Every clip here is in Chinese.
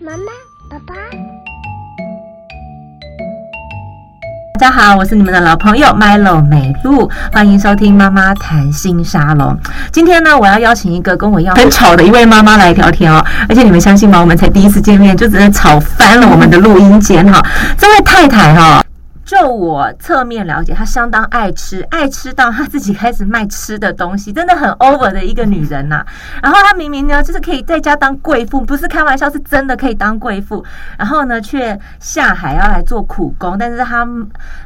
妈妈，爸爸。大家好，我是你们的老朋友 Milo 美露，欢迎收听妈妈谈心沙龙。今天呢，我要邀请一个跟我一样很吵的一位妈妈来聊天哦。而且你们相信吗？我们才第一次见面，就直接吵翻了我们的录音间哈。这位太太哈。就我侧面了解，她相当爱吃，爱吃到她自己开始卖吃的东西，真的很 over 的一个女人呐、啊。然后她明明呢，就是可以在家当贵妇，不是开玩笑，是真的可以当贵妇。然后呢，却下海要来做苦工，但是她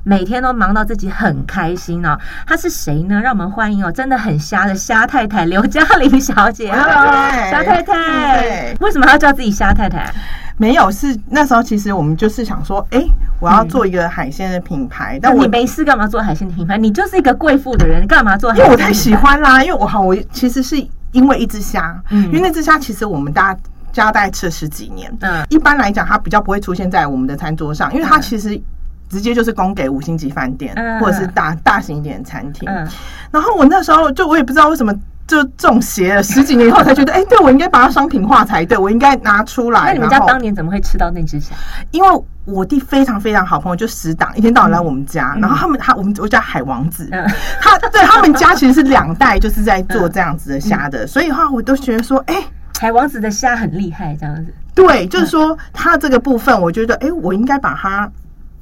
每天都忙到自己很开心哦。她是谁呢？让我们欢迎哦，真的很瞎的瞎太太刘嘉玲小姐。Hello，瞎太太，为什么要叫自己瞎太太？没有，是那时候其实我们就是想说，哎，我要做一个海鲜的品牌。嗯、但我你没事干嘛做海鲜的品牌？你就是一个贵妇的人，你干嘛做？因为我太喜欢啦，因为我好，我其实是因为一只虾，嗯，因为那只虾其实我们大家家大概吃了十几年，嗯，一般来讲它比较不会出现在我们的餐桌上，因为它其实直接就是供给五星级饭店、嗯、或者是大大型一点的餐厅。嗯，然后我那时候就我也不知道为什么。就中邪了，十几年以后才觉得，哎、欸，对，我应该把它商品化才对，我应该拿出来。那你们家当年怎么会吃到那只虾？因为我弟非常非常好朋友，就死党，一天到晚来我们家，嗯、然后他们他我们我叫海王子，嗯、他对他们家其实是两代就是在做这样子的虾的，嗯、所以的话我都觉得说，哎、欸，海王子的虾很厉害，这样子。对，就是说他这个部分，我觉得，哎、欸，我应该把它。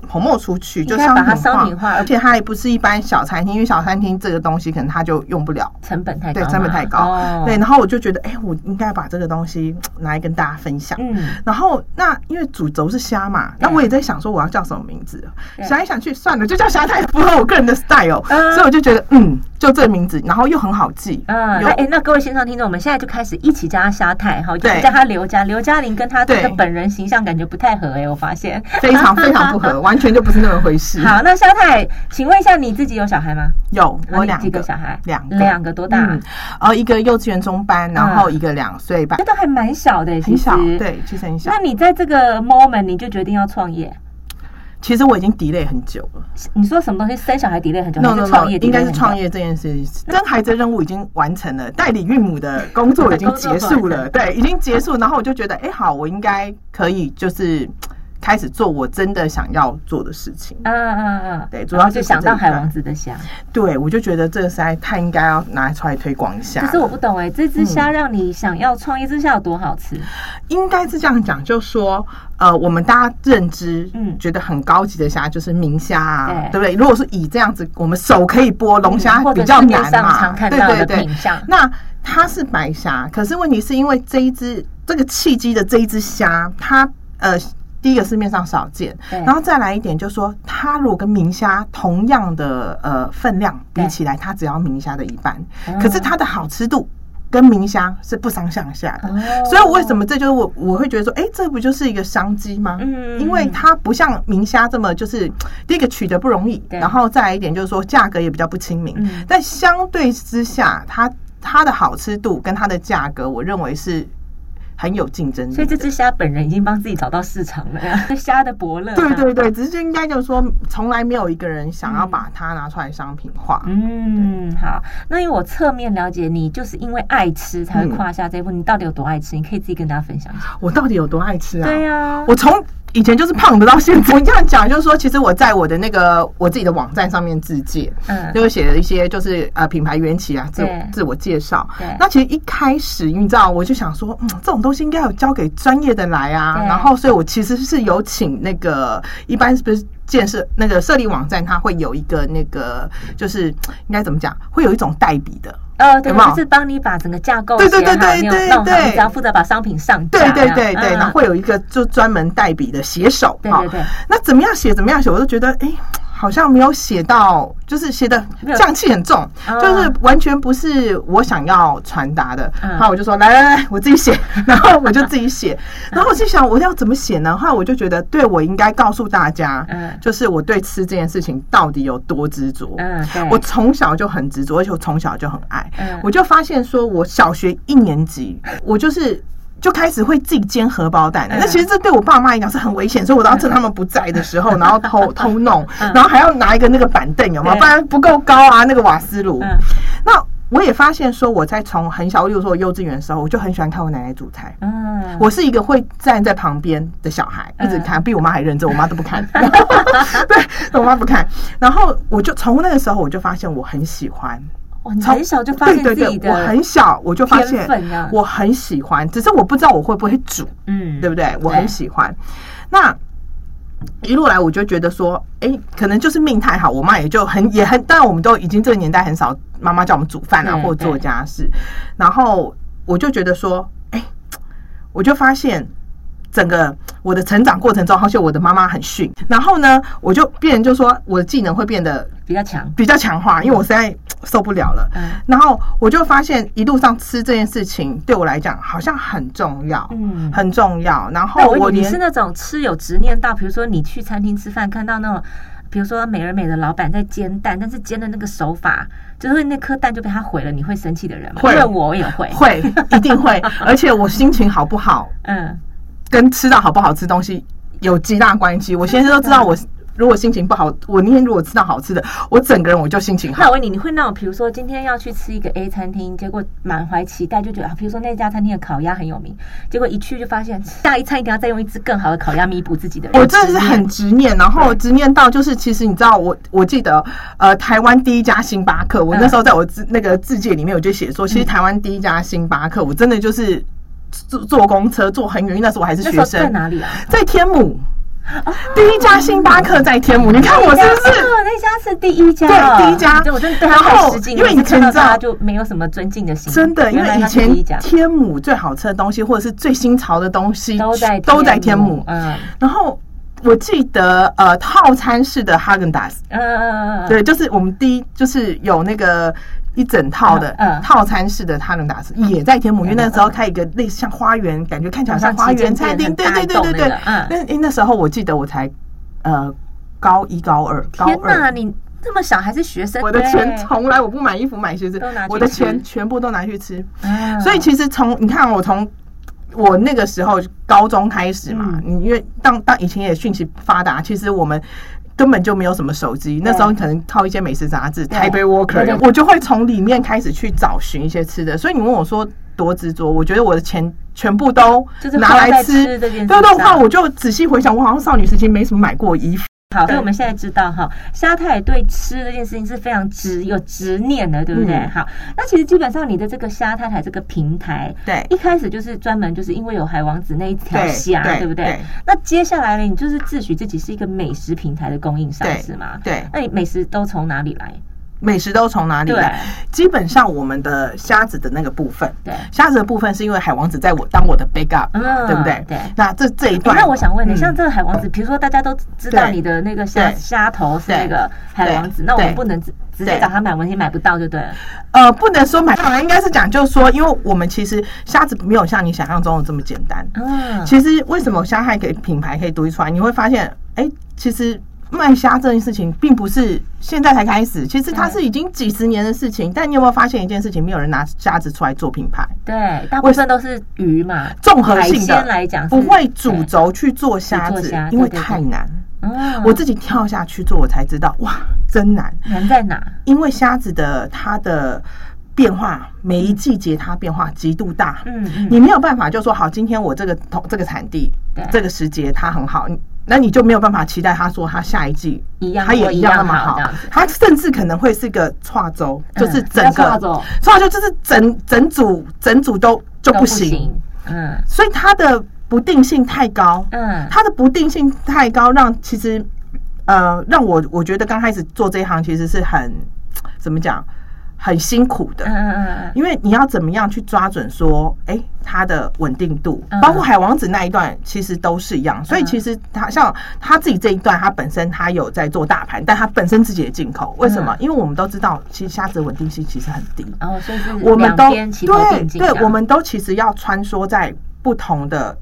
捧墨出去，就商品化，商品化，而且它也不是一般小餐厅，因为小餐厅这个东西可能它就用不了，成本太高，对，成本太高。哦、对，然后我就觉得，哎、欸，我应该把这个东西拿来跟大家分享。嗯，然后那因为主轴是虾嘛，那我也在想说我要叫什么名字，想来想去，算了，就叫虾太符合我个人的 style，、嗯、所以我就觉得，嗯，就这名字，然后又很好记。嗯，哎、欸，那各位线上听众，我们现在就开始一起叫他虾太，哈，就叫他刘嘉刘嘉玲，跟他这个本人形象感觉不太合，哎、欸，我发现。非常非常不合。完全就不是那么回事。好，那肖太，请问一下，你自己有小孩吗？有，我两几个小孩，两个，两个多大？嗯，呃，一个幼稚园中班，然后一个两岁半，这都还蛮小的，很小，对，其实很小。那你在这个 moment 你就决定要创业？其实我已经 delay 很久了。你说什么东西？生小孩 delay 很久？no no no，应该是创业这件事，生孩子任务已经完成了，代理孕母的工作已经结束了，对，已经结束。然后我就觉得，哎，好，我应该可以，就是。开始做我真的想要做的事情。嗯嗯嗯，对，主要是想到海王子的虾。对，我就觉得这个实在太应该要拿出来推广一下。可是我不懂哎，这只虾让你想要创业，这虾有多好吃？应该是这样讲，就说呃，我们大家认知，嗯，觉得很高级的虾就是明虾啊，对不对？如果是以这样子，我们手可以剥龙虾比较难嘛，对对对。那它是白虾，可是问题是因为这一只这个契机的这一只虾，它呃。第一个市面上少见，然后再来一点，就是说它如果跟明虾同样的呃分量比起来，它只要明虾的一半，可是它的好吃度跟明虾是不相上下的。哦、所以我为什么这就是我我会觉得说，哎，这不就是一个商机吗？嗯，因为它不像明虾这么就是第一个取得不容易，然后再来一点就是说价格也比较不亲民，嗯、但相对之下，它它的好吃度跟它的价格，我认为是。很有竞争力，所以这只虾本人已经帮自己找到市场了呀。虾的伯乐，对对对，只是就应该就是说，从来没有一个人想要把它拿出来商品化。嗯，好，那因为我侧面了解你，就是因为爱吃才会跨下这一步。你到底有多爱吃？你可以自己跟大家分享一下。我到底有多爱吃啊？对呀，我从。以前就是胖的，到现在我这样讲，就是说，其实我在我的那个我自己的网站上面自介，嗯，就是写了一些就是呃品牌缘起啊，自自我介绍。那其实一开始你知道，我就想说，嗯，这种东西应该要交给专业的来啊。然后，所以我其实是有请那个一般是不是建设那个设立网站，它会有一个那个就是应该怎么讲，会有一种代笔的。呃，对，就是帮你把整个架构，对对对对对对，只要负责把商品上架，对对对对，然后会有一个就专门代笔的写手，对对对。那怎么样写怎么样写，我都觉得哎。好像没有写到，就是写的匠气很重，就是完全不是我想要传达的。然后我就说来来来，我自己写，然后我就自己写。然后我就想我要怎么写呢？后来我就觉得，对，我应该告诉大家，就是我对吃这件事情到底有多执着。我从小就很执着，而且我从小就很爱。我就发现说，我小学一年级，我就是。就开始会自己煎荷包蛋，那其实这对我爸妈来讲是很危险，所以我都要趁他们不在的时候，然后偷偷弄，然后还要拿一个那个板凳，有没有？不然不够高啊，那个瓦斯炉。那我也发现说，我在从很小，例如说我幼稚园的时候，我就很喜欢看我奶奶煮菜。嗯，我是一个会站在旁边的小孩，一直看，比我妈还认真，我妈都不看。对，我妈不看。然后我就从那个时候，我就发现我很喜欢。从小就发现自己的，对对对，我很小我就发现我很喜欢，只是我不知道我会不会煮。嗯，对不对？我很喜欢。那。一路来，我就觉得说，哎、欸，可能就是命太好，我妈也就很也很，当然我们都已经这个年代很少妈妈叫我们煮饭啊，或做家事，然后我就觉得说，哎、欸，我就发现。整个我的成长过程中，好像我的妈妈很逊，然后呢，我就变成就说我的技能会变得比较强，比较强化，因为我实在受不了了。嗯，然后我就发现一路上吃这件事情对我来讲好像很重要，嗯，很重要。然后我你是那种吃有执念到，比如说你去餐厅吃饭，看到那种，比如说美而美的老板在煎蛋，但是煎的那个手法，就是那颗蛋就被他毁了，你会生气的人吗？会，因为我也会，会一定会，而且我心情好不好，嗯。跟吃到好不好吃东西有极大关系。我现在都知道，我如果心情不好，我那天如果吃到好吃的，我整个人我就心情好。那我问你，你会那种，比如说今天要去吃一个 A 餐厅，结果满怀期待，就觉得，比如说那家餐厅的烤鸭很有名，结果一去就发现下一餐一定要再用一只更好的烤鸭弥补自己的。我真的是很执念，然后执念到就是，其实你知道，我我记得，呃，台湾第一家星巴克，我那时候在我自那个自介里面，我就写说，其实台湾第一家星巴克，我真的就是。坐坐公车坐很远，那时候我还是学生。在哪里啊？在天母。第一家星巴克在天母，你看我是不是？那家是第一家，对，第一家。我真的对他很失敬，因为以前他就没有什么尊敬的心。真的，因为以前天母最好吃的东西，或者是最新潮的东西，都在都在天母。嗯。然后我记得，呃，套餐式的哈根达斯，嗯嗯嗯，对，就是我们第一就是有那个。一整套的套餐式的哈根达斯也在天母，因为那时候开一个类似像花园，感觉看起来像花园餐厅。对对对对对。嗯。那那时候我记得我才呃高一高二。天哪，你这么小还是学生？我的钱从来我不买衣服买鞋子，我的钱全部都拿去吃。所以其实从你看我从我那个时候高中开始嘛，你因为当当以前也讯息发达，其实我们。根本就没有什么手机，那时候你可能靠一些美食杂志、台北 Walker 我就会从里面开始去找寻一些吃的。所以你问我说多执着，我觉得我的钱全部都拿来吃。对对话，我就仔细回想，我好像少女时期没什么买过衣服。好，所以我们现在知道哈，虾太对吃这件事情是非常执有执念的，对不对？好，那其实基本上你的这个虾太太这个平台，对，一开始就是专门就是因为有海王子那一条虾，对不对？那接下来呢，你就是自诩自己是一个美食平台的供应商，是吗？对，那你美食都从哪里来？美食都从哪里来？基本上我们的虾子的那个部分，对，虾子的部分是因为海王子在我当我的 backup，对不对？对。那这这一段，那我想问你，像这个海王子，比如说大家都知道你的那个虾虾头是那个海王子，那我们不能直直接找他买，问题买不到就对了。呃，不能说买不到，应该是讲就是说，因为我们其实虾子没有像你想象中的这么简单。嗯。其实为什么虾还可以品牌可以独立出来？你会发现，哎，其实。卖虾这件事情并不是现在才开始，其实它是已经几十年的事情。但你有没有发现一件事情？没有人拿虾子出来做品牌。对，大部分都是鱼嘛，综合性的来讲，不会主轴去做虾子，因为太难。我自己跳下去做，我才知道，哇，真难。难在哪？因为虾子的它的变化，每一季节它变化极度大。嗯，你没有办法就说好，今天我这个同这个产地，这个时节它很好。那你就没有办法期待他说他下一季一样，他也一样那么好。他甚至可能会是个跨周，就是整个跨周就是整整组整组都就不行。嗯，所以他的不定性太高。嗯，他的不定性太高，让其实呃让我我觉得刚开始做这一行其实是很怎么讲？很辛苦的，嗯嗯嗯，因为你要怎么样去抓准说，哎，它的稳定度，包括海王子那一段，其实都是一样。所以其实他像他自己这一段，他本身他有在做大盘，但他本身自己的进口，为什么？因为我们都知道，其实虾子稳定性其实很低。哦，所以我们都对对，我们都其实要穿梭在不同的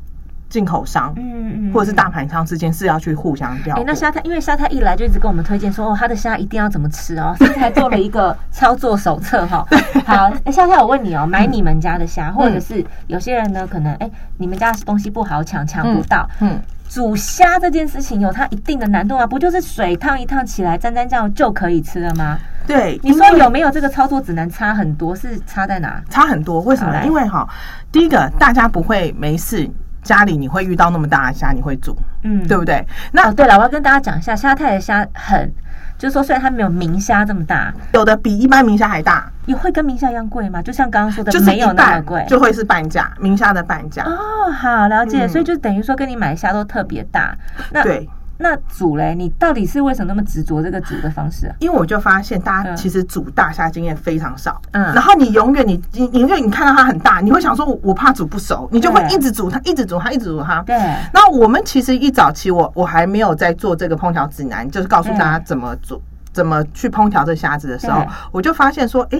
进口商，嗯嗯，或者是大盘商之间是要去互相调。哎，那虾太因为虾太一来就一直跟我们推荐说，哦，他的虾一定要怎么吃哦，所以才做了一个操作手册哈。好，虾太我问你哦，买你们家的虾，或者是有些人呢，可能哎，你们家东西不好抢，抢不到，嗯，煮虾这件事情有它一定的难度吗？不就是水烫一烫起来，沾沾酱就可以吃了吗？对，你说有没有这个操作指南差很多？是差在哪？差很多，为什么？因为哈，第一个大家不会没事。家里你会遇到那么大的虾，你会煮，嗯，对不对？那、哦、对了，我要跟大家讲一下，虾太的虾很，就是说虽然它没有明虾这么大，有的比一般明虾还大，也会跟明虾一样贵吗？就像刚刚说的，就没有那么贵，就会是半价，明虾的半价。哦，好了解，嗯、所以就等于说跟你买虾都特别大。那对。那煮嘞，你到底是为什么那么执着这个煮的方式啊？因为我就发现大家其实煮大虾经验非常少，嗯，然后你永远你你你因为你看到它很大，你会想说我怕煮不熟，你就会一直煮它，一直煮它，一直煮它。对。那我们其实一早期我我还没有在做这个烹调指南，就是告诉大家怎么煮，怎么去烹调这虾子的时候，我就发现说，哎。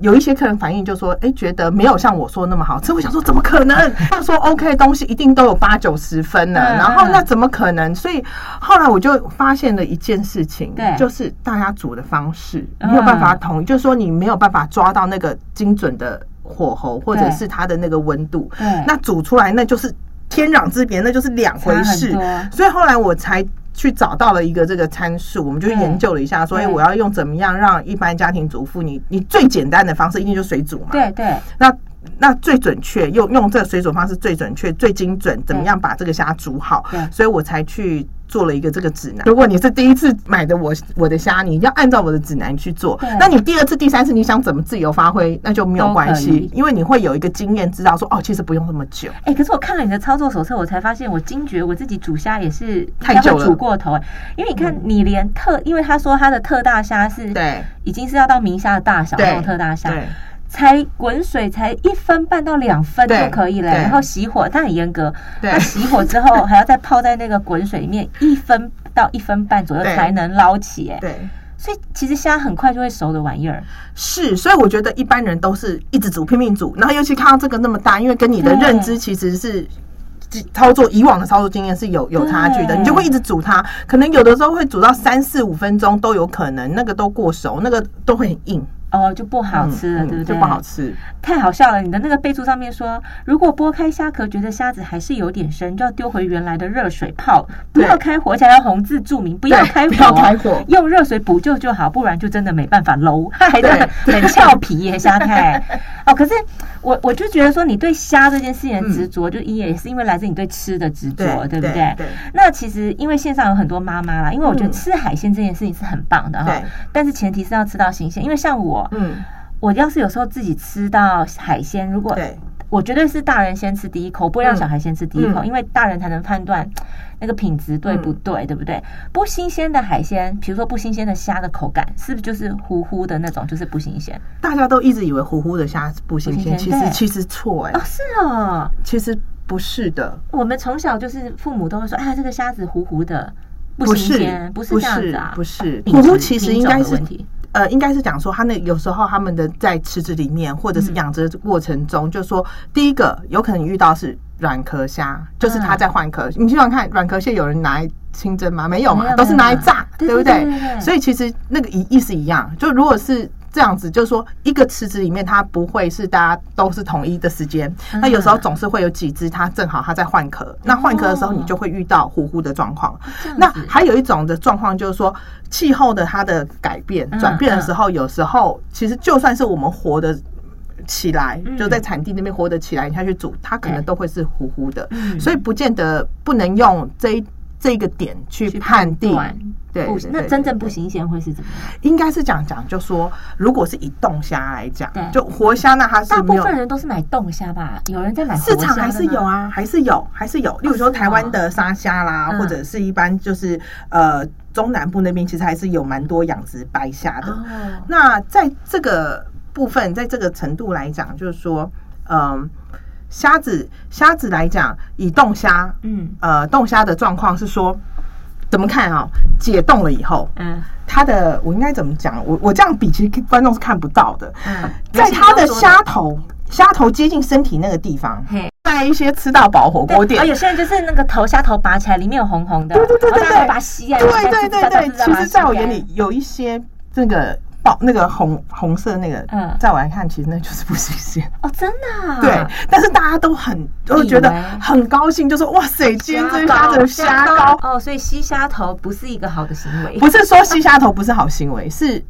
有一些客人反映就说，哎，觉得没有像我说那么好吃。我想说，怎么可能？他说 OK 东西一定都有八九十分呢，然后那怎么可能？所以后来我就发现了一件事情，就是大家煮的方式没有办法统一，就是说你没有办法抓到那个精准的火候，或者是它的那个温度，那煮出来那就是天壤之别，那就是两回事。所以后来我才。去找到了一个这个参数，我们就研究了一下，所以我要用怎么样让一般家庭主妇，你你最简单的方式一定就是水煮嘛。对对。那那最准确，用用这个水煮方式最准确、最精准，怎么样把这个虾煮好？对。所以我才去。做了一个这个指南。如果你是第一次买的我我的虾，你要按照我的指南去做。那你第二次、第三次你想怎么自由发挥，那就没有关系，因为你会有一个经验，知道说哦，其实不用那么久。哎，可是我看了你的操作手册，我才发现我惊觉我自己煮虾也是太久了，煮过头。因为你看，你连特，因为他说他的特大虾是，对，已经是要到明虾的大小那种特大虾。才滚水才一分半到两分就可以了，然后熄火，它很严格。它熄火之后还要再泡在那个滚水里面一分到一分半左右才能捞起。哎，对，所以其实虾很快就会熟的玩意儿。是，所以我觉得一般人都是一直煮拼命煮，然后尤其看到这个那么大，因为跟你的认知其实是操作以往的操作经验是有有差距的，你就会一直煮它，可能有的时候会煮到三四五分钟都有可能，那个都过熟，那个都会很硬。哦，就不好吃了，对不对？就不好吃，太好笑了！你的那个备注上面说，如果剥开虾壳觉得虾子还是有点生，就要丢回原来的热水泡，不要开火，才要红字注明，不要开火，不要开火，用热水补救就好，不然就真的没办法搂，还很俏皮耶，虾太。哦，可是我我就觉得说，你对虾这件事情的执着，就一也是因为来自你对吃的执着，对不对？对。那其实因为线上有很多妈妈啦，因为我觉得吃海鲜这件事情是很棒的哈，但是前提是要吃到新鲜，因为像我。嗯，我要是有时候自己吃到海鲜，如果我绝对是大人先吃第一口，不会让小孩先吃第一口，因为大人才能判断那个品质对不对，对不对？不新鲜的海鲜，比如说不新鲜的虾的口感，是不是就是糊糊的那种，就是不新鲜？大家都一直以为糊糊的虾不新鲜，其实其实错哎，哦是哦，其实不是的。我们从小就是父母都会说，哎呀，这个虾子糊糊的，不新鲜，不是这样子啊，不是糊糊，其实应该是问题。呃，应该是讲说，他那有时候他们的在池子里面，或者是养殖的过程中，就是说，第一个有可能遇到是软壳虾，就是他在换壳。你想想看，软壳蟹有人拿来清蒸吗？没有嘛，都是拿来炸，对不对？所以其实那个意意思一样，就如果是。这样子就是说，一个池子里面它不会是大家都是统一的时间，那有时候总是会有几只它正好它在换壳，那换壳的时候你就会遇到糊糊的状况。那还有一种的状况就是说，气候的它的改变转变的时候，有时候其实就算是我们活的起来，就在产地那边活得起来，你下去煮它可能都会是糊糊的，所以不见得不能用这一。这个点去判定，对，那真正不新鲜会是怎么样？应该是讲讲，就说如果是以冻虾来讲，就活虾，那它是大部分人都是买冻虾吧？有人在买市场还是有啊，还是有，还是有。例如说台湾的沙虾啦，或者是一般就是呃中南部那边，其实还是有蛮多养殖白虾的。那在这个部分，在这个程度来讲，就是说，嗯。虾子，虾子来讲，以冻虾，嗯，呃，冻虾的状况是说，怎么看啊？解冻了以后，嗯，它的我应该怎么讲？我我这样比，其实观众是看不到的。嗯，在它的虾头，虾头接近身体那个地方，在一些吃到饱火锅店，而，有些人就是那个头虾头拔起来，里面有红红的，对对对对对，把它吸啊，对对对对，其实在我眼里有一些这个。那个红红色那个，嗯，在我来看，其实那就是不新鲜哦，真的、啊。对，但是大家都很都觉得很高兴，就说哇塞，今天这虾子虾膏哦，所以吸虾头不是一个好的行为。不是说吸虾头不是好行为，是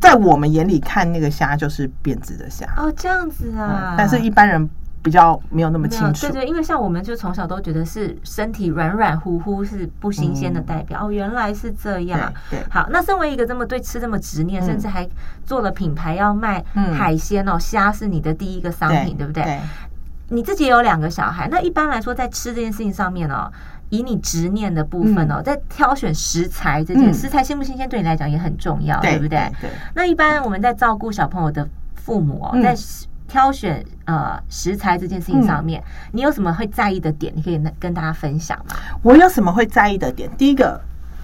在我们眼里看那个虾就是变质的虾哦，这样子啊、嗯。但是一般人。比较没有那么清楚，对对，因为像我们就从小都觉得是身体软软乎乎是不新鲜的代表、嗯、哦，原来是这样。对，对好，那身为一个这么对吃这么执念、嗯，甚至还做了品牌要卖海鲜哦，虾、嗯、是你的第一个商品，对，对不对，对？你自己也有两个小孩，那一般来说在吃这件事情上面哦，以你执念的部分哦，嗯、在挑选食材这件、嗯、食材新不新鲜对你来讲也很重要，对，对不对，对？那一般我们在照顾小朋友的父母哦，嗯、在。挑选呃食材这件事情上面、嗯，你有什么会在意的点？你可以跟大家分享吗？我有什么会在意的点？第一个，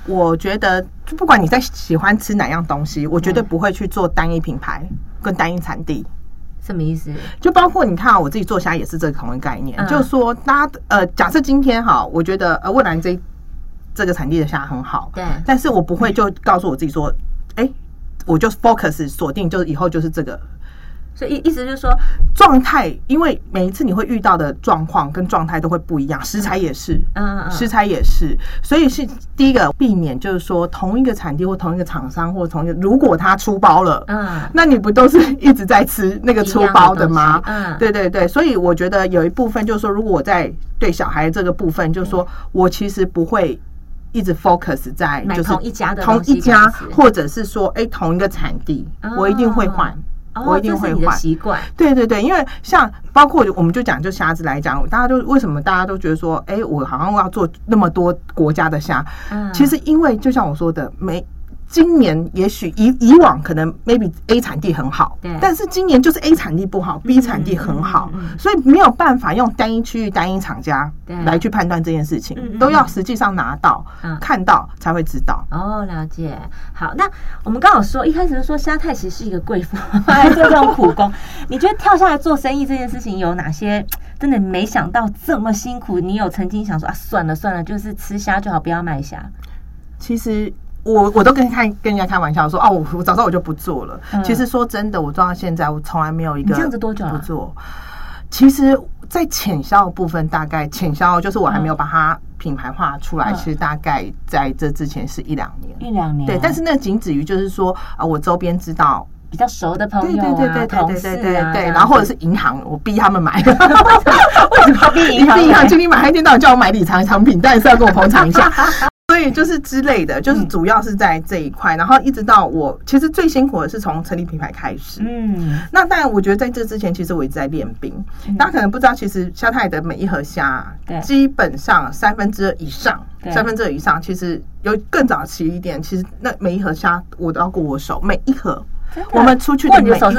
我觉得就不管你在喜欢吃哪样东西，我绝对不会去做单一品牌跟单一产地。什么意思？就包括你看啊，我自己做虾也是这个同一概念，嗯、就是说，大家呃，假设今天哈，我觉得呃，未来这这个产地的虾很好，对，但是我不会就告诉我自己说，哎、欸，我就 focus 锁定，就是以后就是这个。所以意思就是说，状态，因为每一次你会遇到的状况跟状态都会不一样，食材也是，嗯嗯，食材也是，所以是第一个避免，就是说同一个产地或同一个厂商或同一个，如果他出包了，嗯，那你不都是一直在吃那个出包的吗？嗯，对对对，所以我觉得有一部分就是说，如果我在对小孩这个部分，就是说我其实不会一直 focus 在就是同一家的同一家，或者是说，哎，同一个产地，我一定会换。我一定会换习惯，对对对，因为像包括我们就讲就虾子来讲，大家都为什么大家都觉得说，哎，我好像要做那么多国家的虾，嗯，其实因为就像我说的，没。今年也许以以往可能 maybe A 产地很好，对，但是今年就是 A 产地不好，B 产地很好，所以没有办法用单一区域、单一厂家来去判断这件事情，都要实际上拿到、嗯、看到才会知道。哦，了解。好，那我们刚好说一开始就说虾太其实是一个贵妇，来做这种苦工。你觉得跳下来做生意这件事情有哪些真的没想到这么辛苦？你有曾经想说啊，算了算了，就是吃虾就好，不要卖虾。其实。我我都跟你开跟人家开玩笑说哦我早知道我就不做了其实说真的我做到现在我从来没有一个这样子多久不做。其实在浅销的部分大概浅销就是我还没有把它品牌化出来其实大概在这之前是一两年。一两年对但是那仅止于就是说啊我周边知道比较熟的朋友啊同事啊对对对然后或者是银行我逼他们买 为什么行逼银行 今天买？他一天到晚叫我买理财产品但是要跟我捧场一下。所以就是之类的，就是主要是在这一块，然后一直到我其实最辛苦的是从成立品牌开始。嗯，那当然，我觉得在这之前，其实我一直在练兵。大家可能不知道，其实虾太的每一盒虾，对，基本上三分之二以上，三分之二以上，其实有更早期一点，其实那每一盒虾我都要过我手，每一盒。我们出去的每一盒，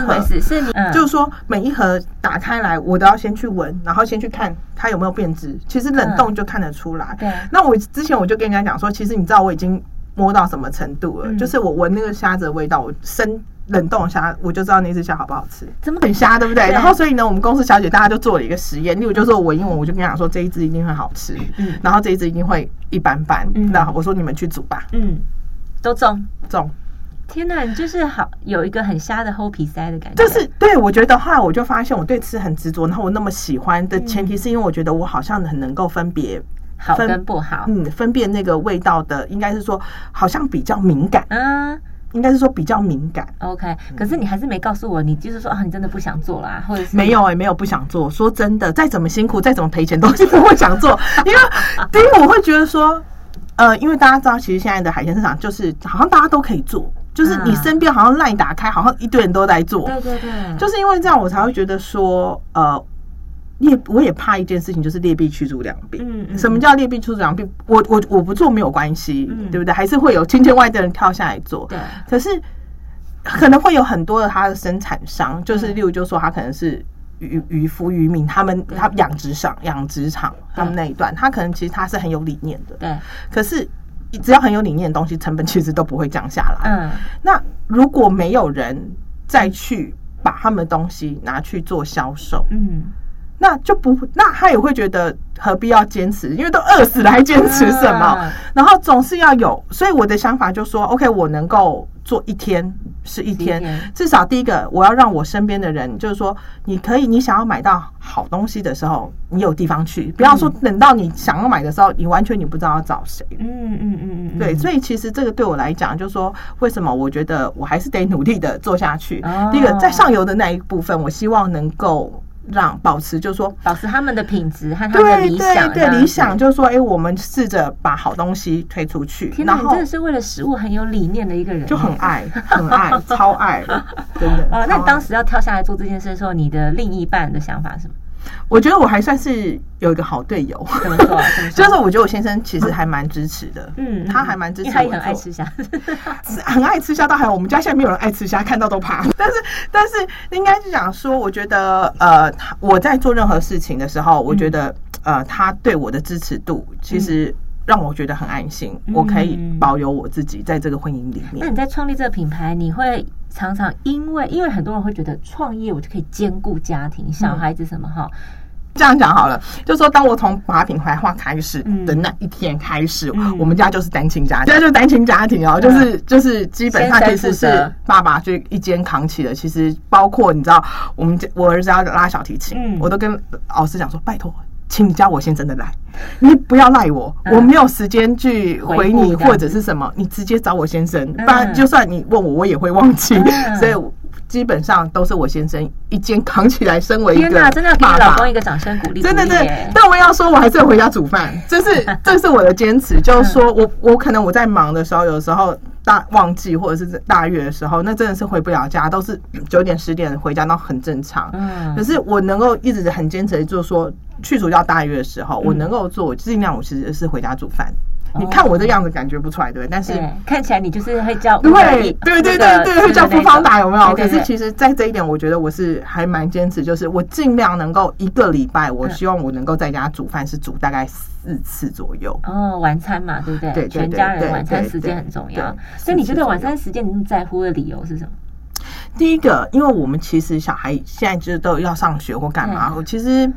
是你，就是说每一盒打开来，我都要先去闻，然后先去看它有没有变质。其实冷冻就看得出来。对。那我之前我就跟人家讲说，其实你知道我已经摸到什么程度了？就是我闻那个虾子的味道，我生冷冻虾，我就知道那只虾好不好吃。怎么很虾，对不对？然后所以呢，我们公司小姐大家就做了一个实验，例如就是我闻一闻，我就跟讲说这一只一定会好吃，嗯，然后这一只一定会一般般。那我说你们去煮吧，嗯，都中中。天呐，你就是好有一个很瞎的齁皮塞的感觉。就是对，我觉得后来我就发现我对吃很执着，然后我那么喜欢的前提是因为我觉得我好像很能够分别好跟不好，嗯，分辨那个味道的，应该是说好像比较敏感，嗯，应该是说比较敏感。OK，可是你还是没告诉我，你就是说啊，你真的不想做啦，或者是没有哎、欸，没有不想做。说真的，再怎么辛苦，再怎么赔钱，都是不会想做，因为第一我会觉得说，呃，因为大家知道，其实现在的海鲜市场就是好像大家都可以做。就是你身边好像 LINE 打开，好像一堆人都在做。对对对，就是因为这样，我才会觉得说，呃，劣我也怕一件事情，就是劣币驱逐良币。嗯嗯。什么叫劣币驱逐良币？我我我不做没有关系，嗯，对不对？还是会有千千万的人跳下来做。对。可是可能会有很多的他的生产商，就是例如就说他可能是渔渔夫渔民，他们他养殖场养殖场他们那一段，他可能其实他是很有理念的。对。可是。只要很有理念的东西，成本其实都不会降下来。嗯，那如果没有人再去把他们的东西拿去做销售，嗯，那就不，那他也会觉得何必要坚持？因为都饿死了还坚持什么？然后总是要有，所以我的想法就说，OK，我能够做一天是一天，至少第一个我要让我身边的人，就是说，你可以，你想要买到好东西的时候，你有地方去，不要说等到你想要买的时候，你完全你不知道要找谁。嗯嗯嗯嗯，对，所以其实这个对我来讲，就是说，为什么我觉得我还是得努力的做下去？第一个在上游的那一部分，我希望能够。让保持，就是说保持他们的品质和他们的理想。对对，理想就是说，哎，我们试着把好东西推出去。天哪，你真的是为了食物很有理念的一个人，就很爱，很爱，超爱，真的。啊，那你当时要跳下来做这件事的时候，你的另一半的想法是什么？我觉得我还算是有一个好队友，怎么说？就是我觉得我先生其实还蛮支持的，嗯，他还蛮支持我，他也很爱吃虾，很爱吃虾。倒还有，我们家现在没有人爱吃虾，看到都怕。但是，但是应该是讲说，我觉得呃，我在做任何事情的时候，我觉得呃，他对我的支持度其实让我觉得很安心，我可以保有我自己在这个婚姻里面。那你在创立这个品牌，你会？常常因为因为很多人会觉得创业我就可以兼顾家庭、小孩子什么哈，这样讲好了，就说当我从把品牌化开始的那一天开始，我们家就是单亲家庭，现在就是单亲家庭哦，就是就是基本上其实是爸爸就一肩扛起了，其实包括你知道，我们我儿子要拉小提琴，我都跟老师讲说拜托。请你加我先生的来，你不要赖我，我没有时间去回你或者是什么，你直接找我先生，不然就算你问我，我也会忘记。所以基本上都是我先生一肩扛起来。身为一个爸爸，真的要给老公一个掌声鼓励。真的对，但我要说，我还是要回家煮饭，这是 这是我的坚持。就是说我我可能我在忙的时候，有时候大旺季或者是大月的时候，那真的是回不了家，都是九点十点回家，那很正常。嗯，可是我能够一直很坚持，就是说。去除掉大月的时候，我能够做尽量，我其实是回家煮饭。你看我这样子感觉不出来，对不对？但是看起来你就是会叫，对对对对对，会叫复方打有没有？可是其实，在这一点，我觉得我是还蛮坚持，就是我尽量能够一个礼拜，我希望我能够在家煮饭是煮大概四次左右。哦，晚餐嘛，对不对？对，全家人晚餐时间很重要。所以你觉得晚餐时间你那么在乎的理由是什么？第一个，因为我们其实小孩现在就是都要上学或干嘛，我其实。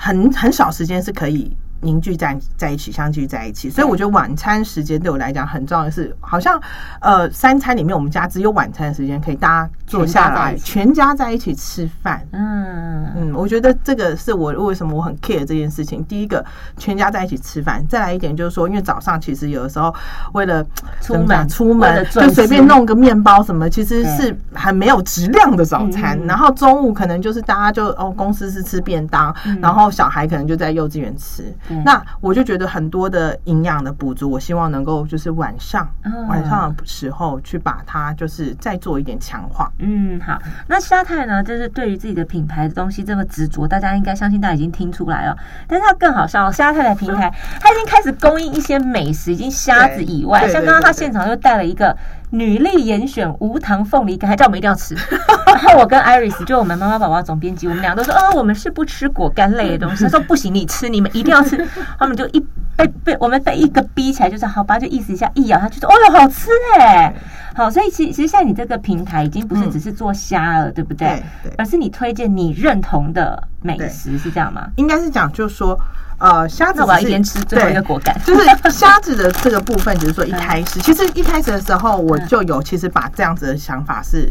很很少时间是可以凝聚在在一起，相聚在一起，所以我觉得晚餐时间对我来讲很重要的是，好像呃三餐里面我们家只有晚餐的时间可以大家坐下来全家在一起。吃饭。嗯。嗯，我觉得这个是我为什么我很 care 这件事情。第一个，全家在一起吃饭；再来一点就是说，因为早上其实有的时候为了出门出门就随便弄个面包什么，其实是很没有质量的早餐。然后中午可能就是大家就哦公司是吃便当，然后小孩可能就在幼稚园吃。那我就觉得很多的营养的补足，我希望能够就是晚上晚上的时候去把它就是再做一点强化。嗯，好。那虾太呢，就是对于自己的品牌的东西这么执着，大家应该相信大家已经听出来了。但是它更好笑，虾太的平台，它已经开始供应一些美食，已经虾子以外，像刚刚他现场又带了一个。女力严选无糖凤梨干，还叫我们一定要吃。然后我跟 Iris 就我们妈妈宝宝总编辑，我们俩都说，哦，我们是不吃果干类的东西。他说不行，你吃，你们一定要吃。他们就一被被我们被一个逼起来，就是好吧，就意思一下，一咬下去说，哦哟，好吃哎。好，所以其实其实现在你这个平台已经不是只是做虾了，对不对？对，而是你推荐你认同的美食，是这样吗？应该是讲，就是说。呃，虾子我要一边吃最后一个果干，就是虾子的这个部分，就是说一开始，其实一开始的时候我就有，其实把这样子的想法是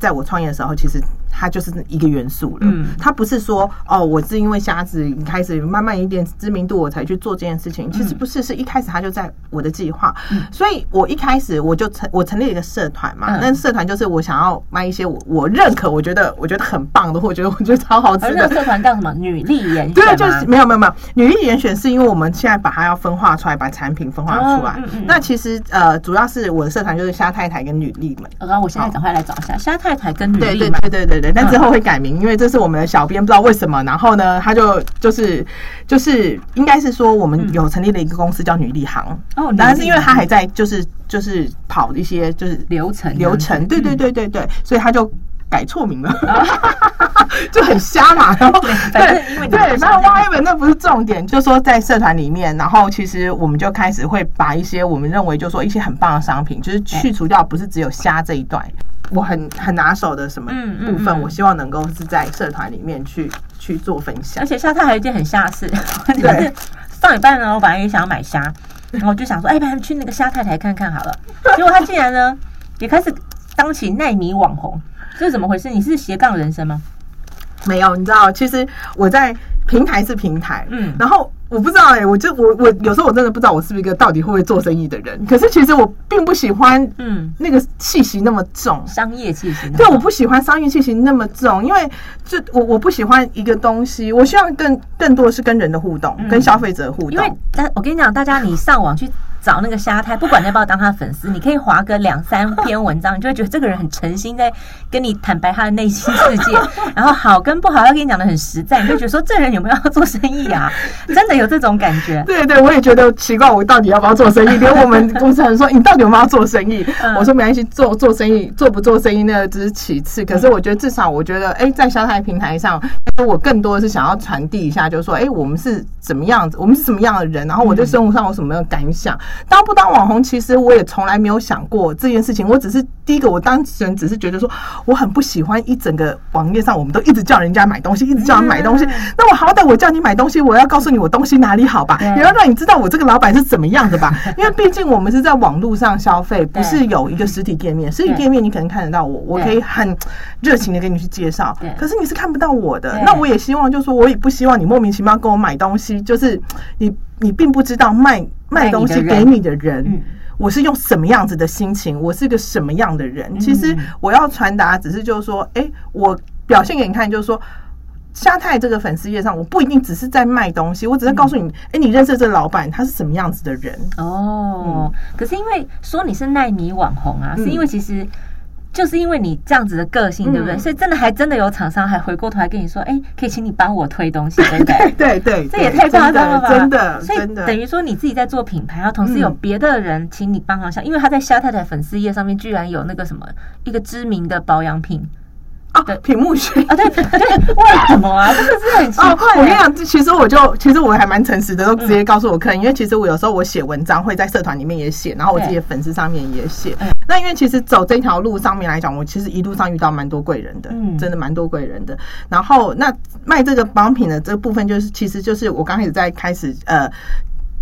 在我创业的时候，其实。它就是一个元素了，它不是说哦，我是因为虾子开始慢慢一点知名度，我才去做这件事情。其实不是，是一开始它就在我的计划。所以我一开始我就成我成立了一个社团嘛，那社团就是我想要卖一些我我认可，我觉得我觉得很棒的，或我觉得我觉得超好吃的。那个社团叫什么？女力严选？对，就是没有没有没有，女力严选是因为我们现在把它要分化出来，把产品分化出来。那其实呃，主要是我的社团就是虾太太跟女力们。然后我现在赶快来找一下虾太太跟女力。对对对对对。对但之后会改名，因为这是我们的小编不知道为什么，然后呢，他就就是就是应该是说我们有成立了一个公司叫女力行哦，但是因为他还在就是就是跑一些就是流程流程，对对对对对，所以他就改错名了，就很瞎嘛。然后对对，然后挖一本那不是重点，就说在社团里面，然后其实我们就开始会把一些我们认为就说一些很棒的商品，就是去除掉不是只有虾这一段。我很很拿手的什么部分，我希望能够是在社团里面去去做分享。而且虾太还有一件很吓事，就是上礼拜呢，我本来也想要买虾，然后就想说，哎，不然去那个虾太太看看好了。结果他竟然呢，也开始当起奈米网红，这是怎么回事？你是斜杠人生吗？没有，你知道，其实我在平台是平台，嗯，然后。我不知道哎、欸，我就我我有时候我真的不知道我是不是一个到底会不会做生意的人。可是其实我并不喜欢，嗯，那个气息那么重，商业气息。对，我不喜欢商业气息那么重，因为就我我不喜欢一个东西，我希望更更多的是跟人的互动，嗯、跟消费者互动。因为，但我跟你讲，大家你上网去。找那个虾太，不管你要不要当他的粉丝，你可以划个两三篇文章，你就会觉得这个人很诚心在跟你坦白他的内心世界。然后好跟不好要跟你讲的很实在，你就觉得说这人有没有要做生意啊？真的有这种感觉。对对，我也觉得奇怪，我到底要不要做生意？连我们公司人说你到底有没有要做生意？我说没关系，做做生意做不做生意那个只是其次。可是我觉得至少我觉得，哎，在虾太平台上，我更多的是想要传递一下，就是说，哎，我们是怎么样子，我们是什么样的人，然后我对生活上有什么样的感想。当不当网红，其实我也从来没有想过这件事情。我只是第一个，我当时只是觉得说，我很不喜欢一整个网页上，我们都一直叫人家买东西，一直叫人买东西。那我好歹我叫你买东西，我要告诉你我东西哪里好吧，也要让你知道我这个老板是怎么样的吧。因为毕竟我们是在网络上消费，不是有一个实体店面。实体店面你可能看得到我，我可以很热情的给你去介绍。可是你是看不到我的。那我也希望，就是说，我也不希望你莫名其妙跟我买东西，就是你你并不知道卖。卖东西给你的人，我是用什么样子的心情？我是个什么样的人？其实我要传达，只是就是说，哎，我表现给你看，就是说，虾太这个粉丝页上，我不一定只是在卖东西，我只是告诉你，哎，你认识这个老板，他是什么样子的人？哦，可是因为说你是奈米网红啊，是因为其实。就是因为你这样子的个性，对不对？所以真的还真的有厂商还回过头来跟你说，哎，可以请你帮我推东西，对不对？对对，这也太夸张了吧！真的，所以等于说你自己在做品牌，然后同时有别的人请你帮忙像，因为他在虾太太粉丝页上面居然有那个什么一个知名的保养品。啊，屏幕学啊，对对，为什么啊？真的是很奇怪。我跟你讲，其实我就其实我还蛮诚实的，都直接告诉我客人，因为其实我有时候我写文章会在社团里面也写，然后我自己的粉丝上面也写。那因为其实走这条路上面来讲，我其实一路上遇到蛮多贵人的，真的蛮多贵人的。然后那卖这个保养品的这个部分，就是其实就是我刚开始在开始呃。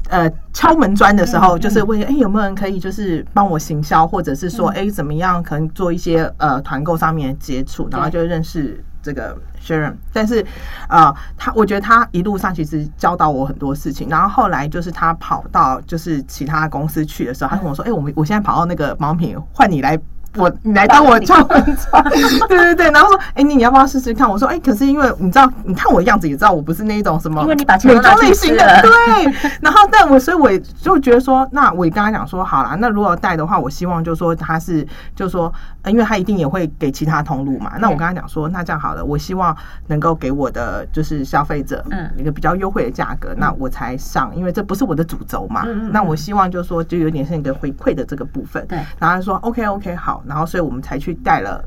呃，敲门砖的时候，就是问，哎，有没有人可以就是帮我行销，或者是说，哎，怎么样可能做一些呃团购上面的接触，然后就认识这个 Sharon。但是，呃，他我觉得他一路上其实教导我很多事情。然后后来就是他跑到就是其他公司去的时候，他跟我说，哎，我们我现在跑到那个盲品，换你来。我你来当我敲门砖，对对对，然后说，哎，你你要不要试试看？我说，哎，可是因为你知道，你看我的样子也知道我不是那种什么，因为你把钱都拿去吃了，对。然后，但我所以我就觉得说，那我也跟他讲说，好啦，那如果带的话，我希望就是说他是，就是说，因为他一定也会给其他通路嘛。那我跟他讲说，那这样好了，我希望能够给我的就是消费者，嗯，一个比较优惠的价格，那我才上，因为这不是我的主轴嘛。那我希望就是说，就有点像一个回馈的这个部分。对。然后他说，OK OK，好。然后，所以我们才去带了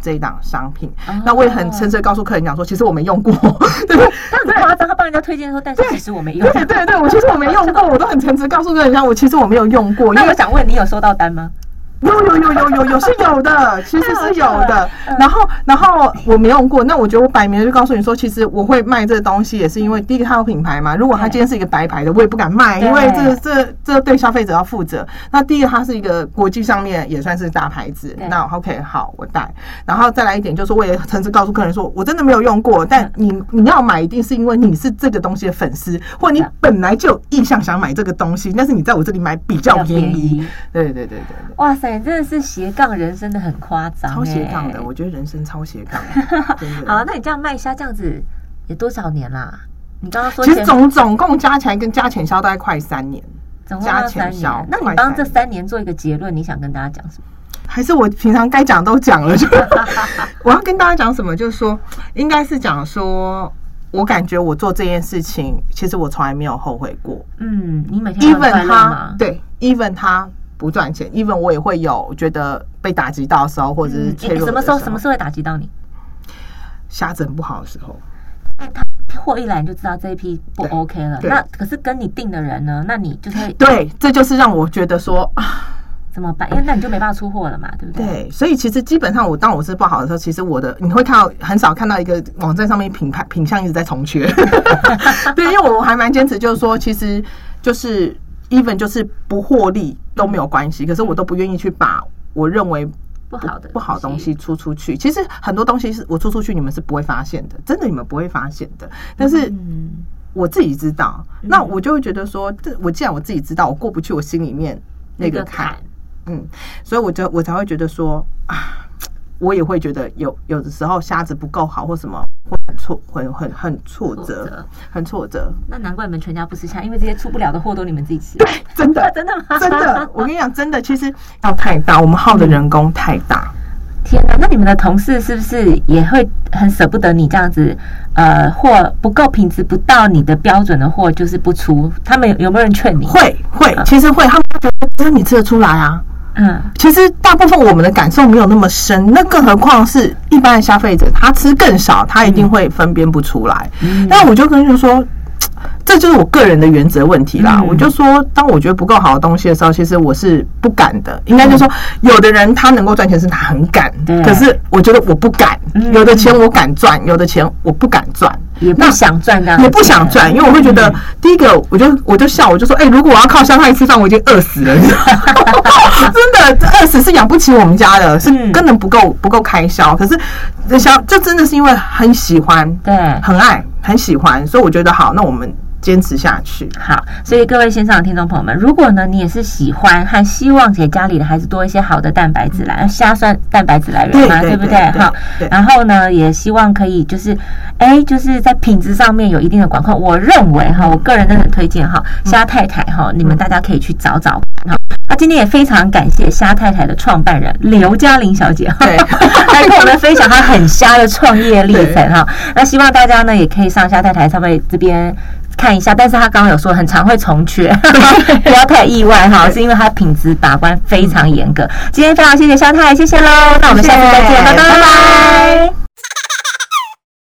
这一档商品。那我也很诚实的告诉客人讲说，其实我没用过，对不对？很夸张，他帮人家推荐说，但是其实我没用过。对对对，我其实我没用过，我都很诚实告诉客人讲，我其实我没有用过。那我想问你，有收到单吗？有有有有有有是有的，其实是有的。然后然后我没用过，那我觉得我摆明了就告诉你说，其实我会卖这个东西，也是因为第一个它有品牌嘛。如果它今天是一个白牌的，我也不敢卖，因为这这这对消费者要负责。那第一个它是一个国际上面也算是大牌子，那 OK 好，我带。然后再来一点就是，我也诚实告诉客人说，我真的没有用过，但你你要买一定是因为你是这个东西的粉丝，或你本来就有意向想买这个东西，但是你在我这里买比较便宜。对对对对，哇塞！真的是斜杠人生的很夸张，超斜杠的。我觉得人生超斜杠。好，那你这样卖虾这样子也多少年啦？你刚刚说，其实总总共加起来跟加钱销大概快三年，加钱销。那你帮这三年做一个结论，你想跟大家讲什么？还是我平常该讲都讲了？就我要跟大家讲什么？就是说，应该是讲说，我感觉我做这件事情，其实我从来没有后悔过。嗯，你每天 even 他对，even 他。不赚钱，even 我也会有觉得被打击到的时候，或者是脆弱的时候。什么时候？什么时候会打击到你？虾子不好的时候。那他货一来你就知道这一批不 OK 了。那可是跟你定的人呢？那你就是对，这就是让我觉得说啊，怎么办？因为那你就没办法出货了嘛，对不对？对，所以其实基本上我当我是不好的时候，其实我的你会看到很少看到一个网站上面品牌品相一直在重缺。对，因为我还蛮坚持，就是说，其实就是 even 就是不获利都没有关系，可是我都不愿意去把我认为。不好的不好东西出出去，其实很多东西是我出出去，你们是不会发现的，真的你们不会发现的。但是我自己知道，那我就会觉得说，这我既然我自己知道，我过不去我心里面那个坎，嗯，所以我就我才会觉得说啊。我也会觉得有有的时候虾子不够好或什么，会很挫，很很很挫折，很挫折。那难怪你们全家不吃虾，因为这些出不了的货都你们自己吃。对，真的 真的真的，我跟你讲，真的，其实要太大，我们耗的人工太大。天哪，那你们的同事是不是也会很舍不得你这样子？呃，货不够品质不到你的标准的货就是不出，他们有有没有人劝你？会会，其实会，他们觉得你吃得出来啊。嗯，其实大部分我们的感受没有那么深，那更何况是一般的消费者，他吃更少，他一定会分辨不出来。嗯，但我就跟你说。这就是我个人的原则问题啦。嗯、我就说，当我觉得不够好的东西的时候，其实我是不敢的。应该就是说，有的人他能够赚钱，是他很敢。对。可是我觉得我不敢。有的钱我敢赚，有的钱我不敢赚，也不想赚的，也不想赚，因为我会觉得，第一个，我就我就笑，我就说，哎，如果我要靠香菜吃饭，我已经饿死了。真的，饿死是养不起我们家的，是根本不够不够开销。可是，小，这真的是因为很喜欢，对，很爱。很喜欢，所以我觉得好，那我们坚持下去。好，所以各位线上的听众朋友们，如果呢你也是喜欢和希望给家里的孩子多一些好的蛋白质来，虾酸蛋白质来源嘛，对不对？好，然后呢也希望可以就是，哎，就是在品质上面有一定的管控。我认为哈，我个人真的很推荐哈，虾太太哈，你们大家可以去找找哈。那今天也非常感谢虾太太的创办人刘嘉玲小姐哈，来 跟我们分享她很虾的创业历程哈。那希望大家呢也可以。上虾太太上面这边看一下，但是他刚刚有说很常会重缺，不要太意外哈，是因为他品质把关非常严格。今天非常谢谢肖太，谢谢喽，那我们下次再见，拜拜。